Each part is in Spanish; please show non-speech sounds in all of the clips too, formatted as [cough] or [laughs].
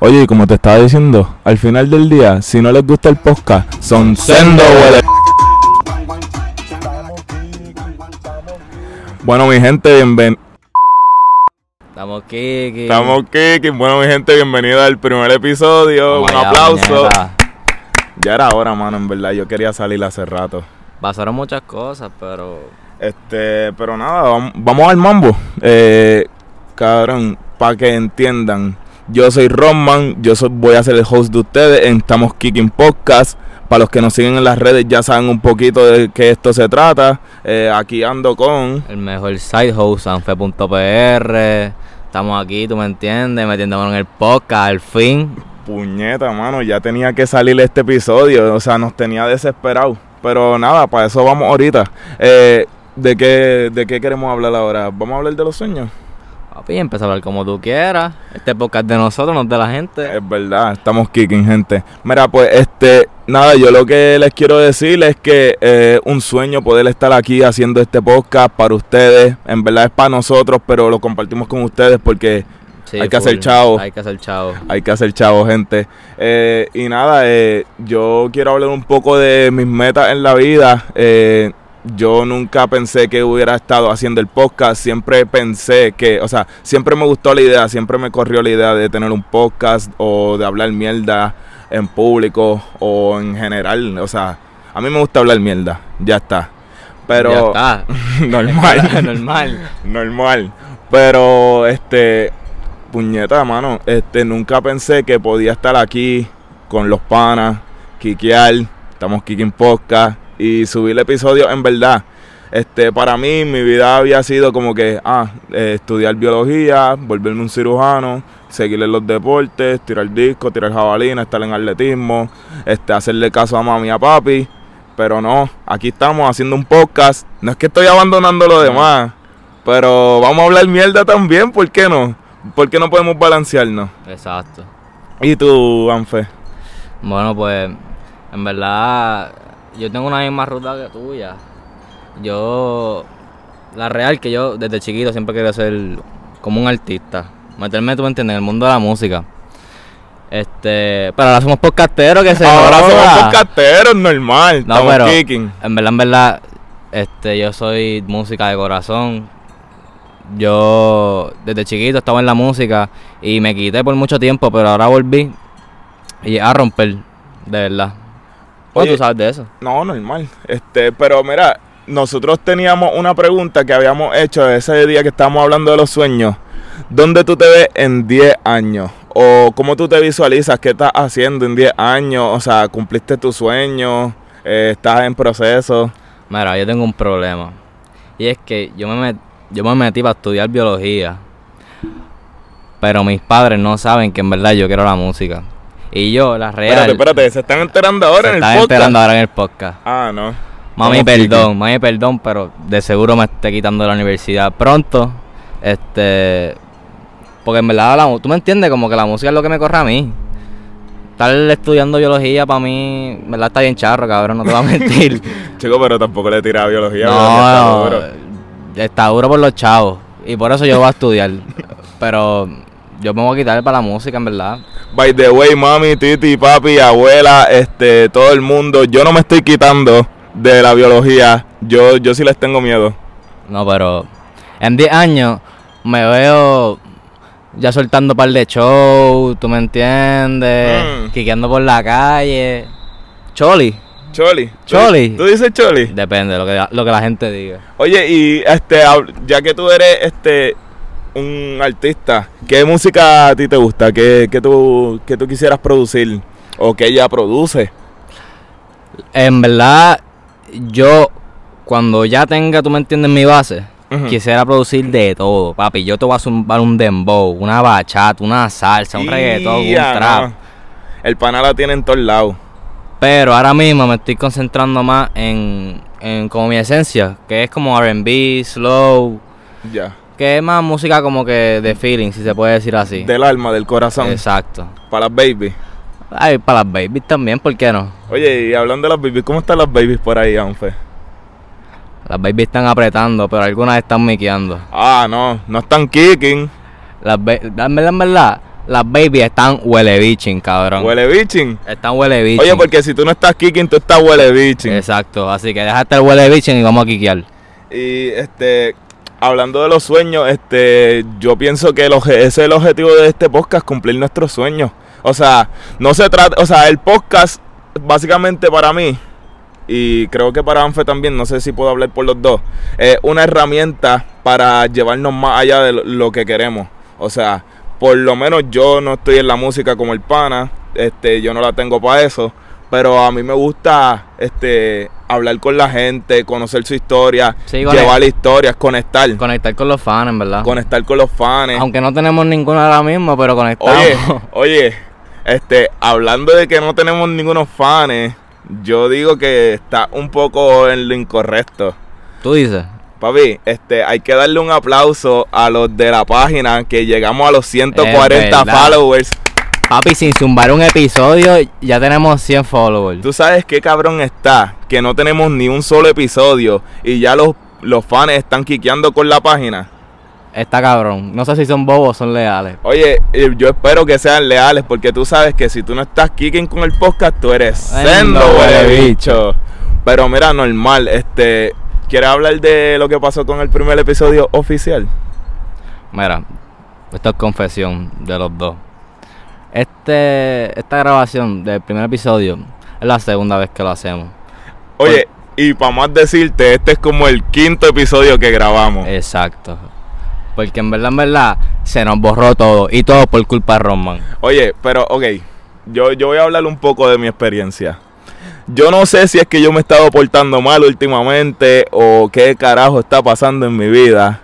Oye, y como te estaba diciendo, al final del día, si no les gusta el podcast, son sendo huele. Bueno, mi gente, bienvenido. Estamos Kiki. Estamos Kiki. Bueno, mi gente, bienvenido al primer episodio. Vamos Un allá, aplauso. puñeta. Ya era hora, mano, en verdad. Yo quería salir hace rato. Pasaron muchas cosas, pero Este, pero nada, vam- vamos al mambo. Eh, cabrón, para que entiendan, yo soy Roman, yo soy- voy a ser el host de ustedes en Estamos Kicking Podcast. Para los que nos siguen en las redes ya saben un poquito de qué esto se trata. Eh, aquí ando con... el mejor side host, sanfe.pr. Estamos aquí, tú me entiendes, metiéndonos en el podcast, al fin. Puñeta, mano, ya tenía que salir este episodio, o sea, nos tenía desesperado. Pero nada, para eso vamos ahorita. Eh, ¿de, qué, ¿De qué queremos hablar ahora? ¿Vamos a hablar de los sueños? Papi, empieza a hablar como tú quieras. Este podcast es de nosotros, no es de la gente. Es verdad, estamos kicking, gente. Mira, pues, este, nada, yo lo que les quiero decir es que eh, un sueño poder estar aquí haciendo este podcast para ustedes. En verdad es para nosotros, pero lo compartimos con ustedes porque Sí, hay que full. hacer chavo. Hay que hacer chavo. hay que hacer chavo, gente. Eh, y nada, eh, yo quiero hablar un poco de mis metas en la vida. Eh, yo nunca pensé que hubiera estado haciendo el podcast. Siempre pensé que, o sea, siempre me gustó la idea, siempre me corrió la idea de tener un podcast o de hablar mierda en público o en general. O sea, a mí me gusta hablar mierda, ya está. Pero Ya está. [laughs] normal. [laughs] Normal. normal. Pero, este, puñeta, mano, este, nunca pensé que podía estar aquí con los panas, kikiar, estamos kicking podcast y subir el episodio en verdad. Este, para mí, mi vida había sido como que, ah, eh, estudiar biología, volverme un cirujano, seguir en los deportes, tirar disco, tirar jabalina, estar en atletismo, este, hacerle caso a mami y a papi. Pero no, aquí estamos haciendo un podcast. No es que estoy abandonando lo demás, pero vamos a hablar mierda también, ¿por qué no? ¿Por qué no podemos balancearnos? Exacto. ¿Y tú, Anfe? Bueno, pues, en verdad, yo tengo una misma ruta que tuya. Yo, la real que yo desde chiquito siempre quería ser como un artista. Meterme, tú me entiendes, en el mundo de la música. Este, pero ahora somos podcasteros que se Ahora joda. somos podcasteros, normal. No, estamos pero kicking. en verdad, en verdad, este, yo soy música de corazón. Yo desde chiquito estaba en la música y me quité por mucho tiempo, pero ahora volví y a romper, de verdad. ¿Cómo Oye, tú sabes de eso? No, normal. Este, pero mira, nosotros teníamos una pregunta que habíamos hecho ese día que estábamos hablando de los sueños. ¿Dónde tú te ves en 10 años? ¿O cómo tú te visualizas? ¿Qué estás haciendo en 10 años? O sea, ¿cumpliste tu sueño? Eh, ¿Estás en proceso? Mira, yo tengo un problema. Y es que yo me, met- yo me metí para estudiar biología. Pero mis padres no saben que en verdad yo quiero la música. Y yo, la real. Espérate, espérate, se están enterando ahora se en el están podcast. enterando ahora en el podcast. Ah, no. Mami, perdón, mami, perdón, pero de seguro me esté quitando la universidad pronto. Este. Porque en verdad, la, tú me entiendes, como que la música es lo que me corre a mí. Estar estudiando biología para mí, en verdad está bien charro, cabrón, no te voy a mentir. [laughs] Chico, pero tampoco le tiraba biología. biología está no, duro. está duro por los chavos. Y por eso yo voy a estudiar. [laughs] pero yo me voy a quitar para la música, en verdad. By the way, mami, titi, papi, abuela, este, todo el mundo, yo no me estoy quitando de la biología. Yo, yo sí les tengo miedo. No, pero en 10 años me veo ya soltando par de show, tú me entiendes, Mm. quiqueando por la calle. Choli, Choli. ¿tú- Choli. ¿Tú dices Choli? depende de lo que, lo que la gente diga. Oye, y este, ya que tú eres este un artista, ¿qué música a ti te gusta? ¿Qué, qué tú, qué tú quisieras producir? ¿O que ella produce? En verdad, yo cuando ya tenga, tú me entiendes, mi base, quisiera producir de todo, papi. Yo te voy a zumbar un dembow, una bachata, una salsa, un reggaetón, un trap. no. El pana la tiene en todos lados. Pero ahora mismo me estoy concentrando más en, en como mi esencia, que es como RB, slow, Ya. Que es más música como que de feeling, si se puede decir así. Del alma, del corazón. Exacto. Para las babies. Ay, para las babies también, ¿por qué no? Oye, y hablando de las babies, ¿cómo están las babies por ahí, Anfe? Las babies están apretando, pero algunas están miqueando. Ah, no, no están kicking. Las ba- en verdad, en verdad, las babies están huele bichin, cabrón. Huele bichin. Están huele bichin. Oye, porque si tú no estás kicking, tú estás huele bichin. Exacto, así que déjate el huele bichin y vamos a kikiar. Y este, hablando de los sueños, este, yo pienso que ese es el objetivo de este podcast, cumplir nuestros sueños. O sea, no se trata, o sea, el podcast, básicamente para mí, y creo que para Anfe también, no sé si puedo hablar por los dos, es una herramienta para llevarnos más allá de lo que queremos. O sea, por lo menos yo no estoy en la música como el pana, este, yo no la tengo para eso, pero a mí me gusta este hablar con la gente, conocer su historia, Sí, llevar historias, conectar, Conectar con los fans, en verdad. conectar con los fans. Aunque no tenemos ninguno ahora mismo, pero conectamos. Oye, [laughs] oye, este, hablando de que no tenemos ningunos fans, yo digo que está un poco en lo incorrecto. Tú dices. Papi, este, hay que darle un aplauso a los de la página que llegamos a los 140 Es verdad. followers. Papi, sin zumbar un episodio, ya tenemos 100 followers. Tú sabes qué cabrón está, que no tenemos ni un solo episodio y ya los, los fans están quiqueando con la página. Está cabrón. No sé si son bobos o son leales. Oye, eh, yo espero que sean leales porque tú sabes que si tú no estás kicking con el podcast, tú eres Sendo huele bicho. Pero mira, normal, este, ¿quieres hablar de lo que pasó con el primer episodio oficial? Mira, esto es confesión de los dos. Este, esta grabación del primer episodio es la segunda vez que lo hacemos. Oye, y para más decirte, este es como el quinto episodio que grabamos. Exacto. Porque en verdad, en verdad, se nos borró todo. Y todo por culpa de Roman. Oye, pero ok, yo, yo voy a hablar un poco de mi experiencia. Yo no sé si es que yo me he estado portando mal últimamente o qué carajo está pasando en mi vida.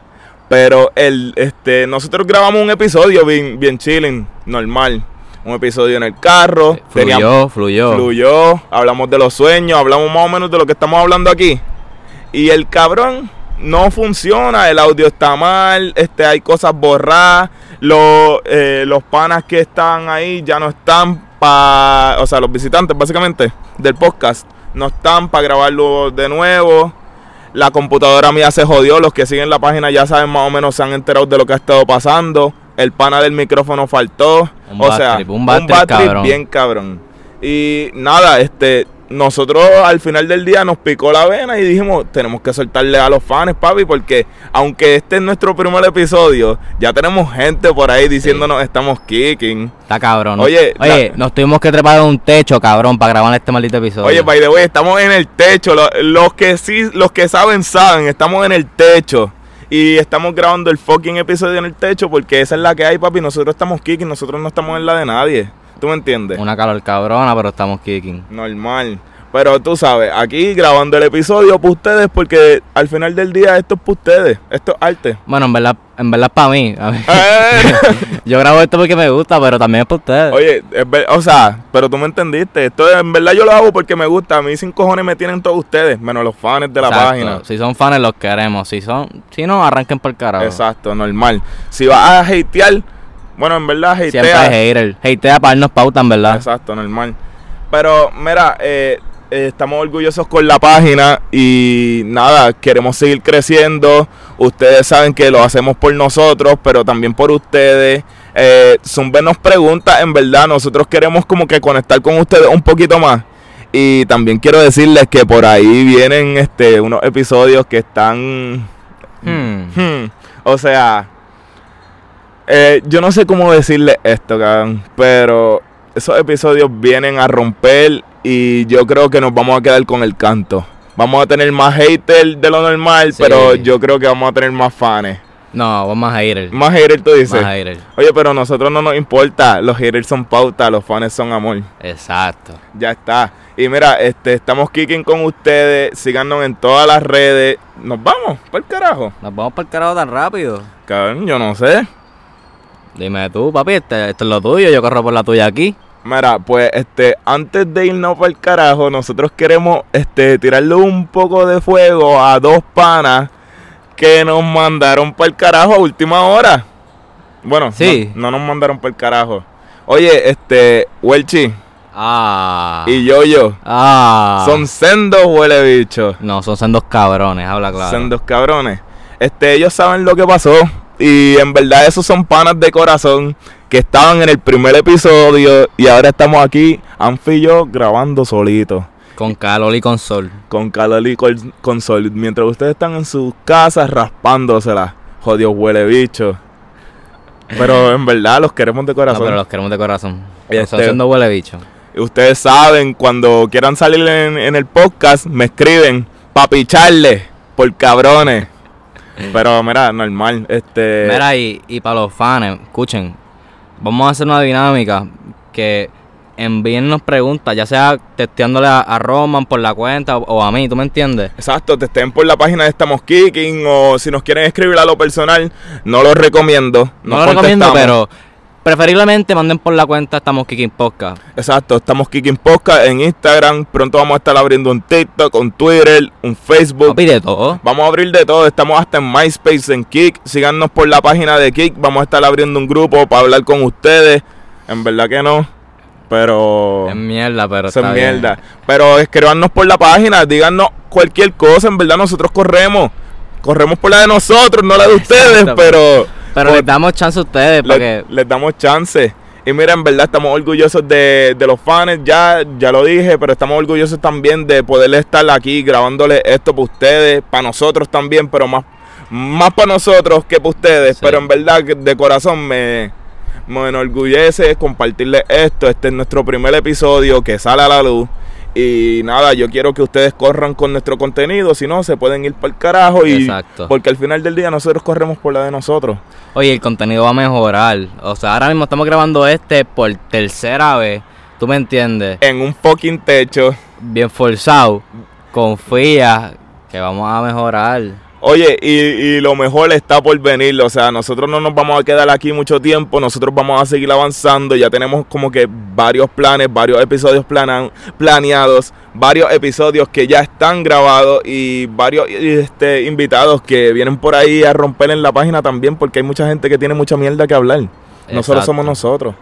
Pero el, este, nosotros grabamos un episodio bien, bien chilling, normal. Un episodio en el carro. teníamos- Fluyó, fluyó. fluyó, hablamos de los sueños, hablamos más o menos de lo que estamos hablando aquí. Y el cabrón no funciona, el audio está mal, este, hay cosas borradas, los, eh, los panas que están ahí ya no están para, o sea, los visitantes básicamente del podcast, no están para grabarlo de nuevo. La computadora mía se jodió, los que siguen la página ya saben más o menos, se han enterado de lo que ha estado pasando. El pana del micrófono faltó. Un o sea, trip, un bad trip, cabrón. bien cabrón. Y nada, este, nosotros al final del día nos picó la vena y dijimos, tenemos que soltarle a los fans, papi, porque aunque este es nuestro primer episodio, ya tenemos gente por ahí diciéndonos estamos kicking. Está cabrón. Oye, Oye, la- nos tuvimos que trepar en un techo, cabrón, para grabar este maldito episodio. Oye, by the way, estamos en el techo. Lo- Los, que sí, los que saben, saben. Estamos en el techo. Y estamos grabando el fucking episodio en el techo porque esa es la que hay, papi. Nosotros estamos kicking, nosotros no estamos en la de nadie. ¿Tú me entiendes? Una calor cabrona, pero estamos kicking. Normal. Pero tú sabes, aquí grabando el episodio para ustedes porque al final del día esto es para ustedes. Esto es arte. Bueno, en verdad, en verdad es para mí. A mí- Eh. [laughs] Yo grabo esto porque me gusta, pero también es para ustedes. Oye, es ver- o sea, pero tú me entendiste. Esto en verdad yo lo hago porque me gusta. A mí sin cojones me tienen todos ustedes, menos los fans de la Exacto. página. Si son fans, los queremos. Si son, si no, arranquen por el carajo. Exacto, normal. Si vas a hatear, bueno, en verdad Siempre hatea. hay hater. Hatea para darnos pautan, ¿verdad? Exacto, normal. Pero mira, eh, eh, estamos orgullosos con la página y nada, queremos seguir creciendo. Ustedes saben que lo hacemos por nosotros, pero también por ustedes. Eh, Zumbe nos pregunta, en verdad, nosotros queremos como que conectar con ustedes un poquito más. Y también quiero decirles que por ahí vienen este unos episodios que están Hmm. Hmm, O sea, eh, yo no sé cómo decirle esto, cabrón, pero esos episodios vienen a romper y yo creo que nos vamos a quedar con el canto. Vamos a tener más haters de lo normal, Sí. pero yo creo que vamos a tener más fans. No, más hater. Más haters, tú dices. Más hater. Oye, pero a nosotros no nos importa. Los haters son pauta, los fans son amor. Exacto. Ya está. Y mira, este, estamos kicking con ustedes. Síganos en todas las redes. Nos vamos, por el carajo. Nos vamos para el carajo tan rápido. Cabrón, yo no sé. Dime tú, papi, este- esto es lo tuyo. Yo corro por la tuya aquí. Mira, pues este, antes de irnos para el carajo, nosotros queremos este tirarle un poco de fuego a dos panas que nos mandaron para el carajo a última hora. Bueno, Sí. no, no nos mandaron para el carajo. Oye, este, Welchi Ah. y Yo-Yo Ah. son sendos huele bicho. No, son sendos cabrones, habla claro. Son dos cabrones. Este, ellos saben lo que pasó. Y en verdad esos son panas de corazón que estaban en el primer episodio y ahora estamos aquí, Anfi y yo, grabando solitos. Con calor y con sol. Con calor y con, con sol. Mientras ustedes están en sus casas raspándosela. Jodido huele bicho. Pero en verdad los queremos de No, corazón. pero los queremos de corazón. Este- Están haciendo huele bicho. Ustedes saben, cuando quieran salir en, en el podcast, me escriben pa' picharle por cabrones. Pero mira, normal. Este. Mira, y, y para los fans, escuchen, vamos a hacer una dinámica que envíennos preguntas, ya sea testeándole a, a Roman por la cuenta o, o a mí, ¿tú me entiendes? Exacto, te estén por la página de Estamos Kicking o si nos quieren escribir a lo personal, no lo recomiendo. No lo recomiendo, pero preferiblemente manden por la cuenta Estamos Kicking Podcast. Exacto, estamos Kicking Podcast en Instagram. Pronto vamos a estar abriendo un TikTok, un Twitter, un Facebook. Papi, de todo. Vamos a abrir de todo, estamos hasta en MySpace, en Kik. Síganos por la página de Kik. Vamos a estar abriendo un grupo para hablar con ustedes. En verdad que no, pero. Es mierda, pero es bien. mierda. Pero escríbanos por la página, díganos cualquier cosa. En verdad, nosotros corremos. Corremos por la de nosotros, no la de ustedes, pero. Pero por- les damos chance a ustedes para que... les damos chance. Y mira, en verdad estamos orgullosos de, de los fans, ya, ya lo dije, pero estamos orgullosos también de poder estar aquí grabándole esto para ustedes, para nosotros también, pero más, más para nosotros que para ustedes. Sí. Pero en verdad, de corazón me, me enorgullece compartirles esto. Este es nuestro primer episodio que sale a la luz. Y nada, yo quiero que ustedes corran con nuestro contenido, si no, se pueden ir para el carajo. Y, Exacto. Porque al final del día nosotros corremos por la de nosotros. Oye, el contenido va a mejorar. O sea, ahora mismo estamos grabando este por tercera vez. ¿Tú me entiendes? En un fucking techo. Bien forzado. Confía que vamos a mejorar. Oye, y, y lo mejor está por venir, o sea, nosotros no nos vamos a quedar aquí mucho tiempo, nosotros vamos a seguir avanzando, ya tenemos como que varios planes, varios episodios plana- planeados, varios episodios que ya están grabados y varios este, invitados que vienen por ahí a romper en la página también, porque hay mucha gente que tiene mucha mierda que hablar. No solo Exacto. somos nosotros.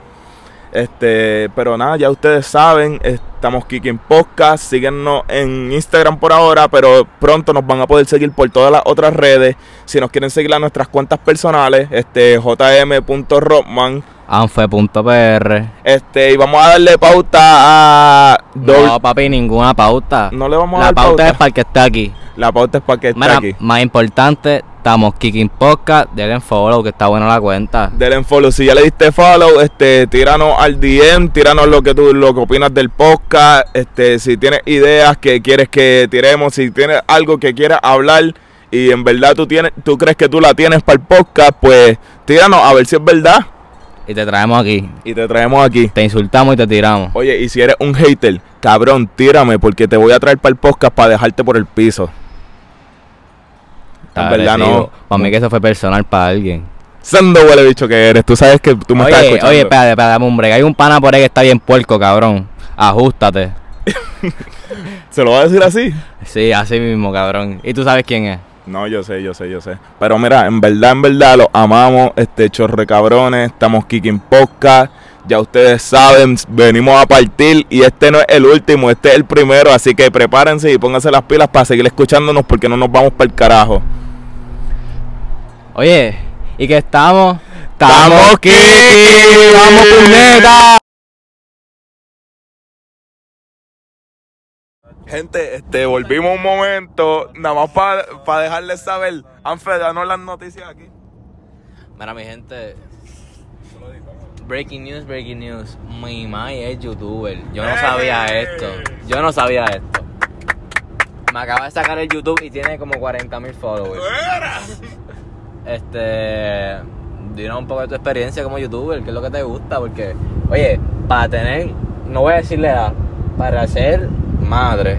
Este, pero nada, ya ustedes saben, estamos Kicking Podcast, síguenos en Instagram por ahora, pero pronto nos van a poder seguir por todas las otras redes. Si nos quieren seguir a nuestras cuentas personales, este jm.rockman, Anfe.pr. este, y vamos a darle pauta a No, papi, ninguna pauta. No le vamos a La dar pauta, pauta. es para el que esté aquí. La pauta es para que Mira, aquí. más importante, estamos Kicking Podcast. Denle follow, que está buena la cuenta. Denle en follow. Si ya le diste follow, este, tíranos al DM, tíranos lo que tú lo que opinas del podcast. Este, si tienes ideas que quieres que tiremos, si tienes algo que quieras hablar y en verdad tú tienes, tú crees que tú la tienes para el podcast, pues tíranos a ver si es verdad Y te traemos aquí. y te traemos aquí. Te insultamos y te tiramos. Oye, y si eres un hater, cabrón, tírame porque te voy a traer para el podcast para dejarte por el piso. En verdad no. Para mí que eso fue personal para alguien. Sendo huele bicho que eres, tú sabes que tú me estás Oye, escuchando. oye, espérate, espérate, dame un break. Hay un pana por ahí que está bien puerco, cabrón. Ajustate. [laughs] ¿Se lo va a decir así? Sí, así mismo, cabrón. ¿Y tú sabes quién es? No, yo sé, yo sé, yo sé. Pero mira, en verdad, en verdad, los amamos. Este chorre cabrones. Estamos kicking podcast. Ya ustedes saben, venimos a partir. Y este no es el último, este es el primero. Así que prepárense y pónganse las pilas para seguir escuchándonos porque no nos vamos para el carajo. Oye, ¿y que estamos? ¡Estamos kicking! ¡Vamos, puñeta! Gente, este, volvimos un momento. Nada más para dejarles saber. Anfe, danos las noticias aquí. Mira, mi gente. Breaking news, breaking news. Mi mai es youtuber. Yo no sabía esto. Yo no sabía esto. Me acaba de sacar el YouTube y tiene como 40 mil followers. Este. Dinos un poco de tu experiencia como youtuber, qué es lo que te gusta, porque, oye, para tener, no voy a decirle edad, para ser madre,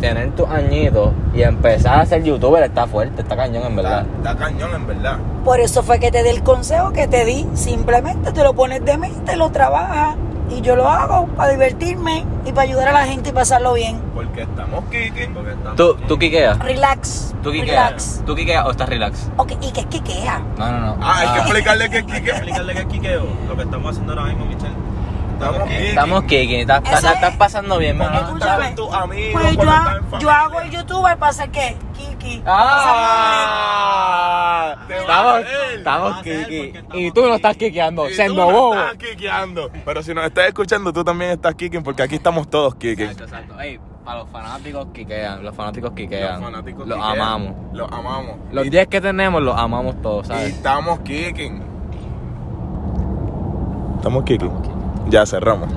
tener tus añitos y empezar a ser youtuber está fuerte, está cañón en verdad. Está cañón, en verdad. Por eso fue que te di el consejo que te di. Simplemente te lo pones de mente, lo trabajas y yo lo hago para divertirme y para ayudar a la gente y pasarlo bien. Porque estamos kicking. Porque estamos ¿Tú, tú quiqueas? Relax. ¿Tú quiqueas? relax. ¿Tú quiqueas o estás relax? Ok, ¿y qué es que queja? No, no, no. Ah, hay que explicarle que es [laughs] Hay que explicarle que es quiqueo, lo que estamos haciendo ahora mismo, Michelle. Estamos kicking. Estamos kicking, estás Eso es- pasando bien, ¿verdad? escúchame, tus amigos, pues yo, cuando familia. hago el youtuber para hacer qué? Kiki. ¡Ah! Te va Estamos, hacer. estamos Va a hacer kiki. estamos Y tú no estás kikiando, Y siendo no bobo. estás kickeando. Pero si nos estás escuchando, tú también estás kicking porque aquí estamos todos kicking. Exacto, exacto. Ey, para los fanáticos kikean, los fanáticos kikean. Los fanáticos Los kickean. amamos. Los amamos. Los Y- 10 que tenemos los amamos todos, Y ¿sabes? estamos kicking. Estamos kicking ya cerramos.